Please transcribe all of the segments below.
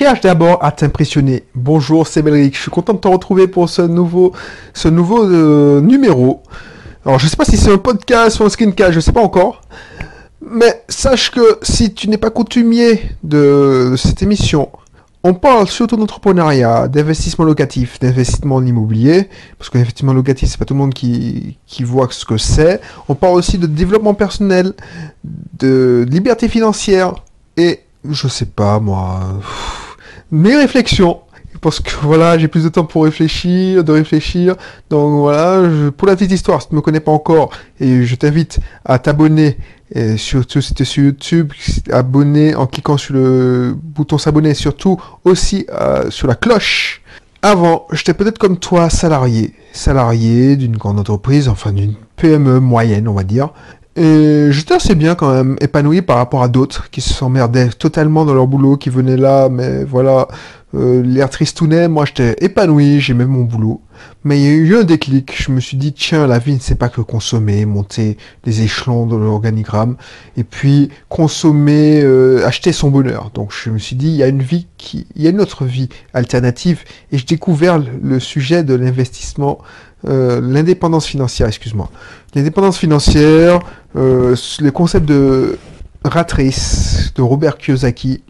cherche d'abord à t'impressionner. Bonjour, c'est Belric. Je suis content de te retrouver pour ce nouveau, ce nouveau euh, numéro. Alors, je sais pas si c'est un podcast ou un screencast, je sais pas encore. Mais sache que si tu n'es pas coutumier de cette émission, on parle surtout d'entrepreneuriat, d'investissement locatif, d'investissement en immobilier, parce que l'investissement locatif, c'est pas tout le monde qui voit ce que c'est. On parle aussi de développement personnel, de liberté financière et je sais pas moi, mes réflexions. Parce que voilà, j'ai plus de temps pour réfléchir, de réfléchir. Donc voilà, pour la petite histoire, si tu ne me connais pas encore, et je t'invite à t'abonner, et surtout si tu es sur YouTube, abonner en cliquant sur le bouton s'abonner, surtout aussi euh, sur la cloche. Avant, j'étais peut-être comme toi, salarié. Salarié d'une grande entreprise, enfin d'une PME moyenne, on va dire. Et j'étais assez bien quand même, épanoui par rapport à d'autres qui se s'emmerdaient totalement dans leur boulot, qui venaient là, mais voilà, euh, l'air tristounet, moi j'étais épanoui, j'aimais mon boulot. Mais il y a eu un déclic, je me suis dit, tiens, la vie ne c'est pas que consommer, monter les échelons de l'organigramme, et puis consommer, euh, acheter son bonheur. Donc je me suis dit, il y a une vie qui, il y a une autre vie alternative, et j'ai découvert le sujet de l'investissement euh, l'indépendance financière, excuse-moi. L'indépendance financière, euh, le concept de ratrice de Robert Kiyosaki,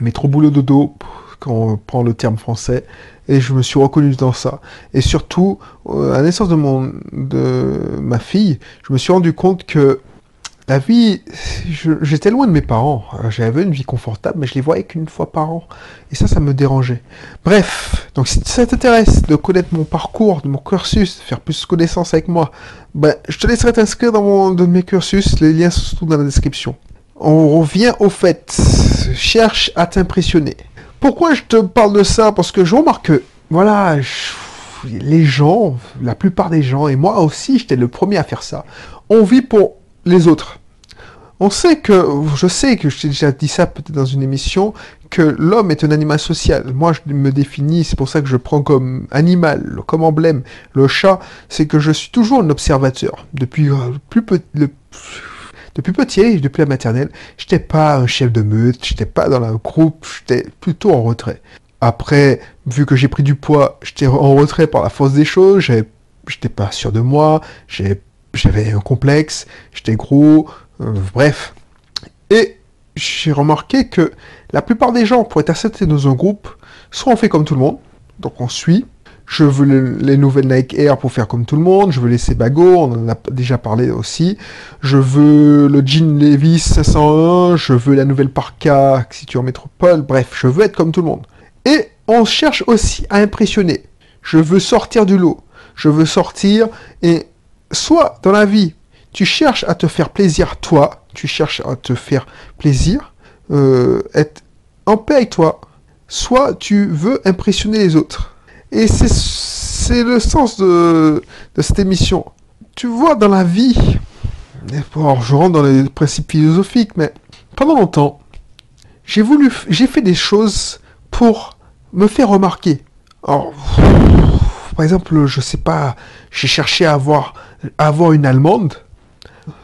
mais trop boulot dodo, quand on prend le terme français, et je me suis reconnu dans ça. Et surtout, euh, à la naissance de, mon, de ma fille, je me suis rendu compte que la vie, j'étais loin de mes parents. J'avais une vie confortable, mais je les voyais qu'une fois par an. Et ça, ça me dérangeait. Bref, donc si ça t'intéresse de connaître mon parcours, de mon cursus, de faire plus connaissance avec moi, ben, je te laisserai t'inscrire dans mon, de mes cursus. Les liens sont tous dans la description. On revient au fait. Cherche à t'impressionner. Pourquoi je te parle de ça? Parce que je remarque que, voilà, les gens, la plupart des gens, et moi aussi, j'étais le premier à faire ça, on vit pour les autres. On sait que, je sais que je t'ai déjà dit ça peut-être dans une émission, que l'homme est un animal social. Moi, je me définis, c'est pour ça que je prends comme animal, comme emblème, le chat, c'est que je suis toujours un observateur. Depuis euh, plus depuis petit, depuis la maternelle, j'étais pas un chef de meute, j'étais pas dans le groupe, j'étais plutôt en retrait. Après, vu que j'ai pris du poids, j'étais en retrait par la force des choses, j'étais pas sûr de moi, j'avais un complexe, j'étais gros, euh, bref. Et j'ai remarqué que la plupart des gens, pour être acceptés dans un groupe, soit on fait comme tout le monde, donc on suit. Je veux les nouvelles Nike Air pour faire comme tout le monde. Je veux les Sebago, on en a déjà parlé aussi. Je veux le jean Levi's 501. Je veux la nouvelle Parka si tu en métropole. Bref, je veux être comme tout le monde. Et on cherche aussi à impressionner. Je veux sortir du lot. Je veux sortir et soit dans la vie, tu cherches à te faire plaisir toi, tu cherches à te faire plaisir, euh, être en paix avec toi, soit tu veux impressionner les autres. Et c'est le sens de, de, cette émission. Tu vois, dans la vie, bon, je rentre dans les principes philosophiques, mais pendant longtemps, j'ai voulu, j'ai fait des choses pour me faire remarquer. Alors, par exemple, je sais pas, j'ai cherché à avoir, à avoir une allemande,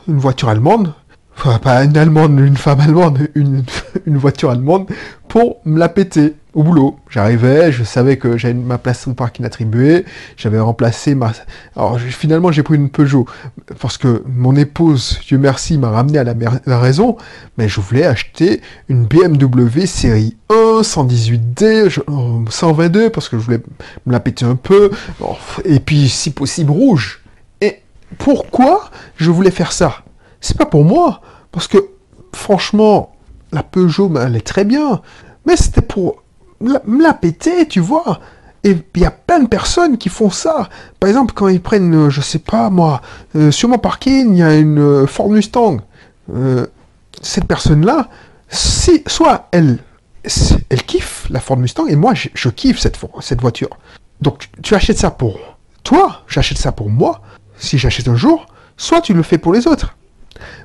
une voiture allemande, enfin pas une allemande, une femme allemande, une, une voiture allemande, pour me la péter au boulot. J'arrivais, je savais que j'avais ma place au parking attribuée, j'avais remplacé ma... Alors finalement j'ai pris une Peugeot, parce que mon épouse, Dieu merci, m'a ramené à la, la, raison, mais je voulais acheter une BMW série 1, 118D, 122, parce que je voulais me la péter un peu, et puis si possible rouge. Pourquoi je voulais faire ça? C'est pas pour moi, parce que franchement, la Peugeot, elle est très bien, mais c'était pour me la péter, tu vois. Et il y a plein de personnes qui font ça. Par exemple, quand ils prennent, euh, je sais pas moi, euh, sur mon parking, il y a une euh, Ford Mustang. cette personne-là, si, soit elle, elle kiffe la Ford Mustang, et moi, je, kiffe cette voiture. Donc, tu achètes ça pour toi, j'achète ça pour moi, si j'achète un jour, soit tu le fais pour les autres.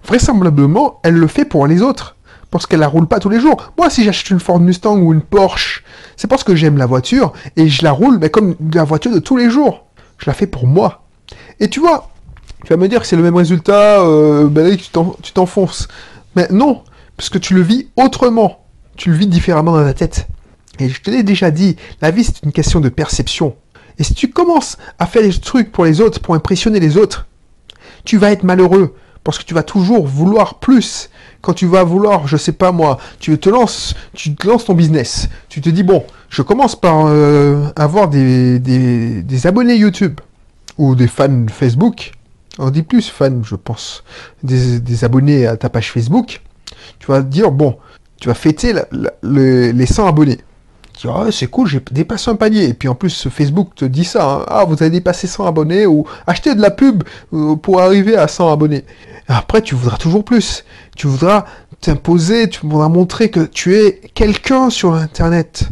Vraisemblablement, elle le fait pour les autres parce qu'elle la roule pas tous les jours. Moi, si j'achète une Ford Mustang ou une Porsche, c'est parce que j'aime la voiture et je la roule mais comme la voiture de tous les jours. Je la fais pour moi. Et tu vois, tu vas me dire que c'est le même résultat, euh, ben tu t'enfonces. Mais non, parce que tu le vis autrement. Tu le vis différemment dans ta tête. Et je te l'ai déjà dit, la vie c'est une question de perception. Et si tu commences à faire des trucs pour les autres, pour impressionner les autres, tu vas être malheureux. Parce que tu vas toujours vouloir plus. Quand tu vas vouloir, je sais pas moi, tu te lances, tu te lances ton business. Tu te dis, bon, je commence par euh, avoir des, des, abonnés YouTube ou des fans Facebook. On dit plus fans, je pense. Des, abonnés à ta page Facebook. Tu vas dire, bon, tu vas fêter les 100 abonnés. C'est cool, j'ai dépassé un panier. Et puis en plus, Facebook te dit ça. Hein. ah, vous avez dépassé 100 abonnés ou acheter de la pub euh, pour arriver à 100 abonnés. Après, tu voudras toujours plus. Tu voudras t'imposer, tu voudras montrer que tu es quelqu'un sur Internet.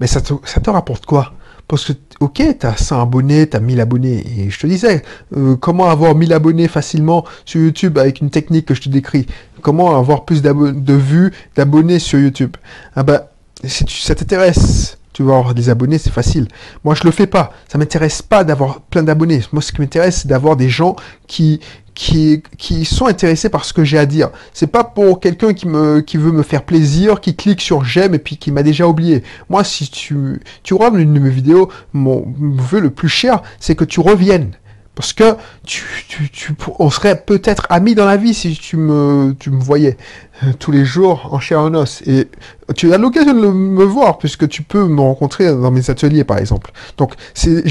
Mais ça te, rapporte quoi? Parce que, ok, tu as 100 abonnés, tu as 1000 abonnés. Et je te disais, euh, comment avoir 1000 abonnés facilement sur YouTube avec une technique que je te décris? Comment avoir plus de vues, d'abonnés sur YouTube? Ah bah, si ça t'intéresse, tu vas avoir des abonnés, c'est facile. Moi, je le fais pas. Ça m'intéresse pas d'avoir plein d'abonnés. Moi, ce qui m'intéresse, c'est d'avoir des gens qui, qui, qui sont intéressés par ce que j'ai à dire. C'est pas pour quelqu'un qui me, qui veut me faire plaisir, qui clique sur j'aime et puis qui m'a déjà oublié. Moi, si tu, tu regardes une de mes vidéos, mon vœu le plus cher, c'est que tu reviennes. Parce que tu, tu, tu on serait peut-être amis dans la vie si tu me, tu me voyais euh, tous les jours en chair en os. Et tu as l'occasion de me voir puisque tu peux me rencontrer dans mes ateliers par exemple. Donc, c'est,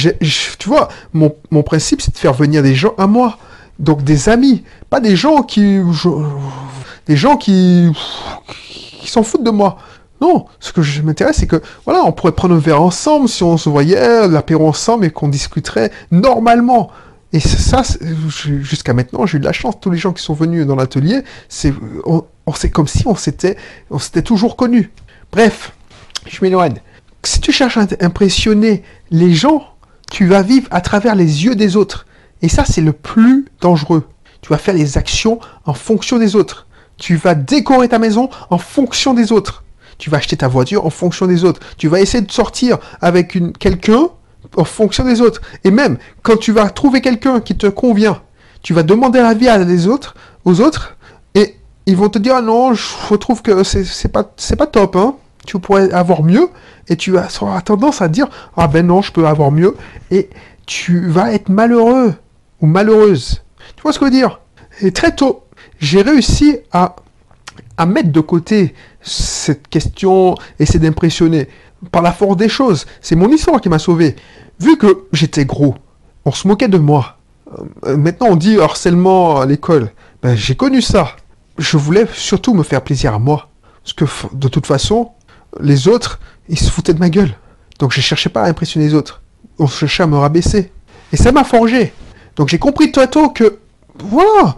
tu vois, mon, mon principe c'est de faire venir des gens à moi. Donc des amis, pas des gens qui, des gens qui, qui s'en foutent de moi. Non, ce que je m'intéresse, c'est que, voilà, on pourrait prendre un verre ensemble si on se voyait, l'apéro ensemble et qu'on discuterait normalement. Et ça, jusqu'à maintenant, j'ai eu de la chance. Tous les gens qui sont venus dans l'atelier, c'est, on, comme si on s'était, on s'était toujours connus. Bref, je m'éloigne. Si tu cherches à impressionner les gens, tu vas vivre à travers les yeux des autres. Et ça, c'est le plus dangereux. Tu vas faire les actions en fonction des autres. Tu vas décorer ta maison en fonction des autres. Tu vas acheter ta voiture en fonction des autres. Tu vas essayer de sortir avec quelqu'un en fonction des autres. Et même quand tu vas trouver quelqu'un qui te convient, tu vas demander l'avis à autres, aux autres, et ils vont te dire ah non, je trouve que c'est pas c'est pas top, hein. Tu pourrais avoir mieux, et tu avoir tendance à dire ah ben non, je peux avoir mieux, et tu vas être malheureux ou malheureuse. Tu vois ce que je veux dire? Et très tôt, j'ai réussi à à mettre de côté cette question, essayer d'impressionner par la force des choses. C'est mon histoire qui m'a sauvé. Vu que j'étais gros, on se moquait de moi. Euh, maintenant, on dit harcèlement à l'école. Ben, j'ai connu ça. Je voulais surtout me faire plaisir à moi. Parce que de toute façon, les autres, ils se foutaient de ma gueule. Donc je cherchais pas à impressionner les autres. On cherchait à me rabaisser. Et ça m'a forgé. Donc j'ai compris très tôt que, voilà,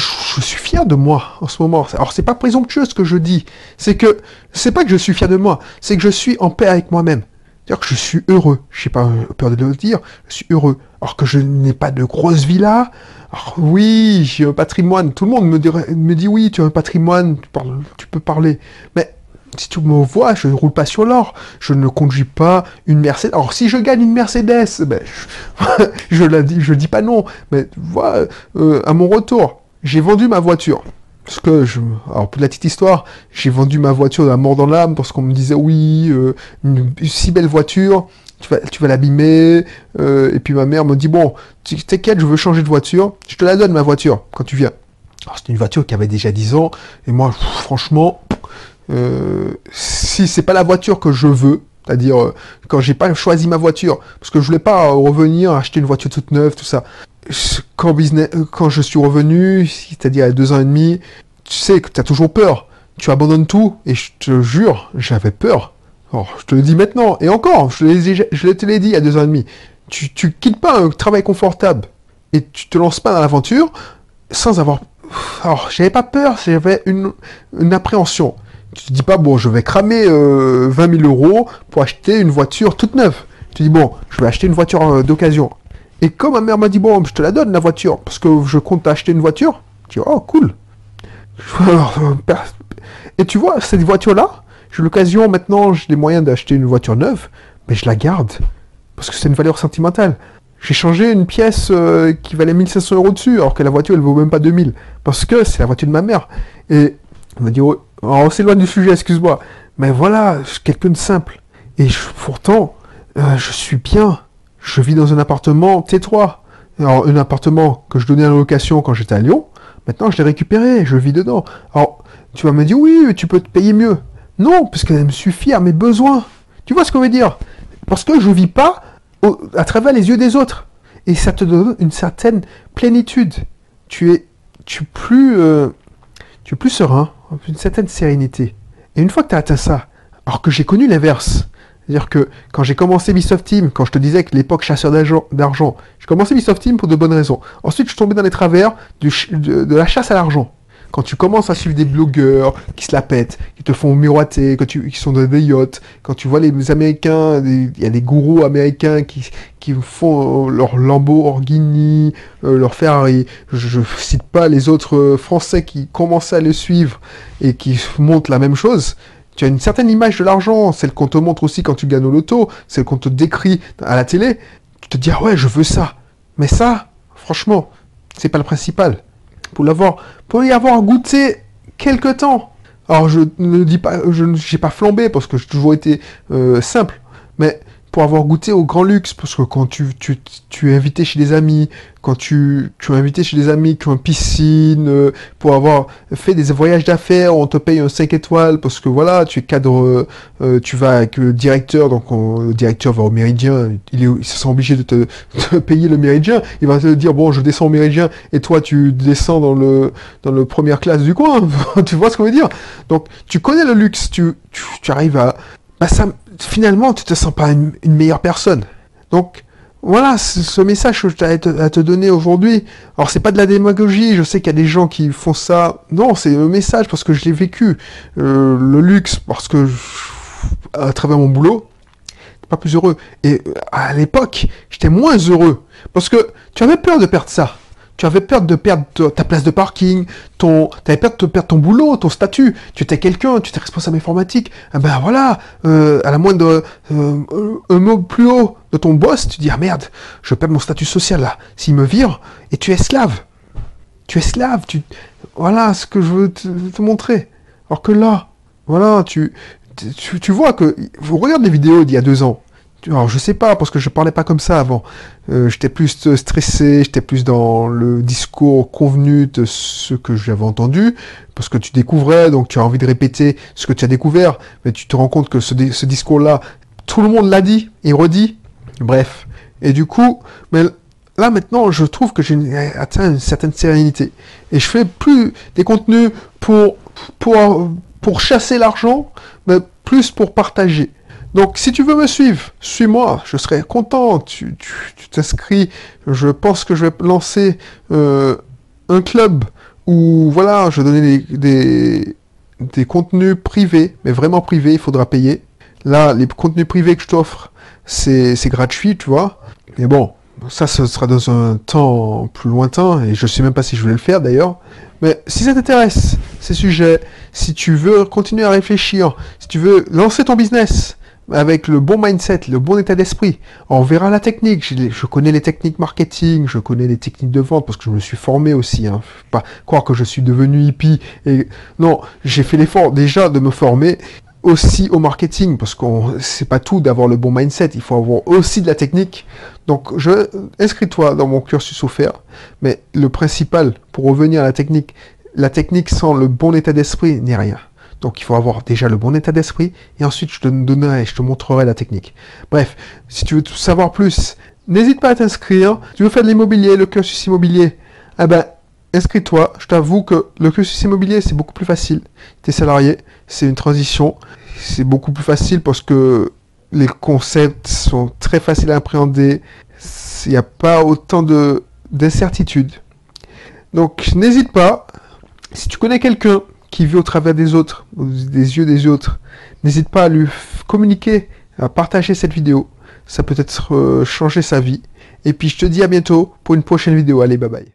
je, suis fier de moi en ce moment. Alors c'est pas présomptueux ce que je dis, c'est que c'est pas que je suis fier de moi, c'est que je suis en paix avec moi-même. C'est-à-dire que je suis heureux. Je n'ai pas peur de le dire, je suis heureux. Alors que je n'ai pas de grosse villa. Alors oui, j'ai un patrimoine. Tout le monde me, me dit oui, tu as un patrimoine, tu, parles, tu peux parler. Mais si tu me vois, je ne roule pas sur l'or. Je ne conduis pas une Mercedes. Alors, si je gagne une Mercedes, ben, je, ne dis, je dis pas non. Mais vois, euh, à mon retour, j'ai vendu ma voiture. Parce que, je, alors pour la petite histoire, j'ai vendu ma voiture à mort dans l'âme parce qu'on me disait oui, euh, une, si belle voiture, tu vas, tu vas l'abîmer. Euh, et puis ma mère me dit bon, t'inquiète, je veux changer de voiture, je te la donne ma voiture quand tu viens. Alors c'était une voiture qui avait déjà 10 ans et moi, franchement, euh, si c'est pas la voiture que je veux, c'est-à-dire quand j'ai pas choisi ma voiture, parce que je voulais pas revenir acheter une voiture toute neuve, tout ça euh, quand je suis revenu, c'est-à-dire a deux ans et demi, tu sais que tu as toujours peur. Tu abandonnes tout, et je te jure, j'avais peur. Alors, je te le dis maintenant, et encore, je, te l'ai dit a deux ans et demi. Tu, tu quittes pas un travail confortable, et tu te lances pas dans l'aventure sans avoir... Alors, j'avais pas peur, j'avais une, appréhension. Tu te dis pas, bon, je vais cramer euh, 20 000 euros pour acheter une voiture toute neuve. Tu dis, bon, je vais acheter une voiture euh, d'occasion. Et comme ma mère m'a dit, bon, je te la donne, la voiture, parce que je compte acheter une voiture, je dis, oh, cool. Et tu vois, cette voiture-là, j'ai l'occasion maintenant, j'ai les moyens d'acheter une voiture neuve, mais je la garde, parce que c'est une valeur sentimentale. J'ai changé une pièce euh, qui valait 1500 euros dessus, alors que la voiture, elle vaut même pas 2000, parce que c'est la voiture de ma mère. Et on m'a dit, oh, on s'éloigne du sujet, excuse-moi. Mais voilà, quelqu'un de simple. Et pourtant, euh, je suis bien. Je vis dans un appartement T3. Alors, un appartement que je donnais en location quand j'étais à Lyon. Maintenant, je l'ai récupéré. Je vis dedans. Alors, tu vas me dire, oui, tu peux te payer mieux. Non, parce qu'elle me suffit à mes besoins. Tu vois ce qu'on veut dire? Parce que je vis pas à travers les yeux des autres. Et ça te donne une certaine plénitude. Tu es, tu plus, euh, tu es plus serein, une certaine sérénité. Et une fois que tu as atteint ça, alors que j'ai connu l'inverse, c'est-à-dire que quand j'ai commencé Beast Team, quand je te disais que l'époque chasseur d'argent, j'ai commencé Beast Team pour de bonnes raisons. Ensuite, je suis tombé dans les travers de la chasse à l'argent quand tu commences à suivre des blogueurs qui se la pètent, qui te font miroiter, qui sont dans des yachts, quand tu vois les Américains, il y a des gourous américains qui, qui font euh, leur Lamborghini, euh, leur Ferrari. Je, ne cite pas les autres euh, Français qui commençaient à le suivre et qui montrent la même chose. Tu as une certaine image de l'argent, celle qu'on te montre aussi quand tu gagnes au loto, celle qu'on te décrit à la télé. Tu te dis, ah ouais, je veux ça. Mais ça, franchement, c'est pas le principal pour l'avoir, pour y avoir goûté quelque temps. Alors je ne dis pas, je n'ai pas flambé parce que j'ai toujours été euh, simple, mais pour avoir goûté au grand luxe, parce que quand tu, tu, es invité chez des amis, quand tu, tu es invité chez des amis qui ont piscine, euh, pour avoir fait des voyages d'affaires, on te paye un 5 étoiles, parce que voilà, tu es cadre, euh, tu vas avec le directeur, donc le directeur va au Méridien, il, se sent obligé de te, te, payer le Méridien, il va te dire, bon, je descends au Méridien, et toi, tu descends dans le, dans le première classe du coin, tu vois ce qu'on veut dire? Donc, tu connais le luxe, tu, tu, tu arrives à, bah ça, finalement, tu te sens pas une, meilleure personne. Donc, voilà, ce message que je à te donner aujourd'hui. Alors, c'est pas de la démagogie, je sais qu'il y a des gens qui font ça. Non, c'est un message parce que je l'ai vécu. Euh, le luxe, parce que à travers mon boulot, pas plus heureux. Et euh, à l'époque, j'étais moins heureux. Parce que tu avais peur de perdre ça tu avais peur de perdre ta place de parking, ton, tu avais peur de perdre ton boulot, ton statut, tu étais quelqu'un, tu étais responsable informatique, eh ben voilà, euh, à la moindre euh, un mot plus haut de ton boss, tu dis ah merde, je perds mon statut social là, s'il me vire, et tu es esclave, tu es esclave, tu, voilà ce que je veux te, montrer. Alors que là, voilà, tu, tu, tu vois que, regarde les vidéos d'il y a deux ans, alors je sais pas parce que je parlais pas comme ça avant. Euh, j'étais plus euh, stressé, j'étais plus dans le discours convenu de ce que j'avais entendu parce que tu découvrais donc tu as envie de répéter ce que tu as découvert, mais tu te rends compte que ce, ce discours-là, tout le monde l'a dit et redit. Bref. Et du coup, mais là maintenant, je trouve que j'ai atteint une certaine sérénité et je fais plus des contenus pour pour pour chasser l'argent, mais plus pour partager. Donc, si tu veux me suivre, suis-moi, je serai content. Tu t'inscris. je pense que je vais lancer euh, un club où, voilà, je vais donner des, des, contenus privés, mais vraiment privés, il faudra payer. Là, les contenus privés que je t'offre, c'est gratuit, tu vois. Mais bon, ça, ce sera dans un temps plus lointain, et je sais même pas si je voulais le faire d'ailleurs. Mais si ça t'intéresse, ces sujets, si tu veux continuer à réfléchir, si tu veux lancer ton business, avec le bon mindset, le bon état d'esprit. On verra la technique. Je, connais les techniques marketing, je connais les techniques de vente parce que je me suis formé aussi. Hein. Pas croire que je suis devenu hippie. Et non, j'ai fait l'effort déjà de me former aussi au marketing parce qu'on c'est pas tout d'avoir le bon mindset. Il faut avoir aussi de la technique. Donc, je inscris-toi dans mon cursus offert. Mais le principal pour revenir à la technique, la technique sans le bon état d'esprit n'est rien. Donc il faut avoir déjà le bon état d'esprit et ensuite je te donnerai, je te montrerai la technique. Bref, si tu veux savoir plus, n'hésite pas à t'inscrire. Tu veux faire de l'immobilier, le cursus immobilier, eh ben inscris-toi. Je t'avoue que le cursus immobilier c'est beaucoup plus facile. Tu es salarié, c'est une transition, c'est beaucoup plus facile parce que les concepts sont très faciles à appréhender. Il n'y a pas autant de d'incertitudes. Donc n'hésite pas. Si tu connais quelqu'un qui vit au travers des autres, des yeux des autres, n'hésite pas à lui communiquer, à partager cette vidéo. Ça peut être euh, changer sa vie. Et puis je te dis à bientôt pour une prochaine vidéo. Allez, bye bye.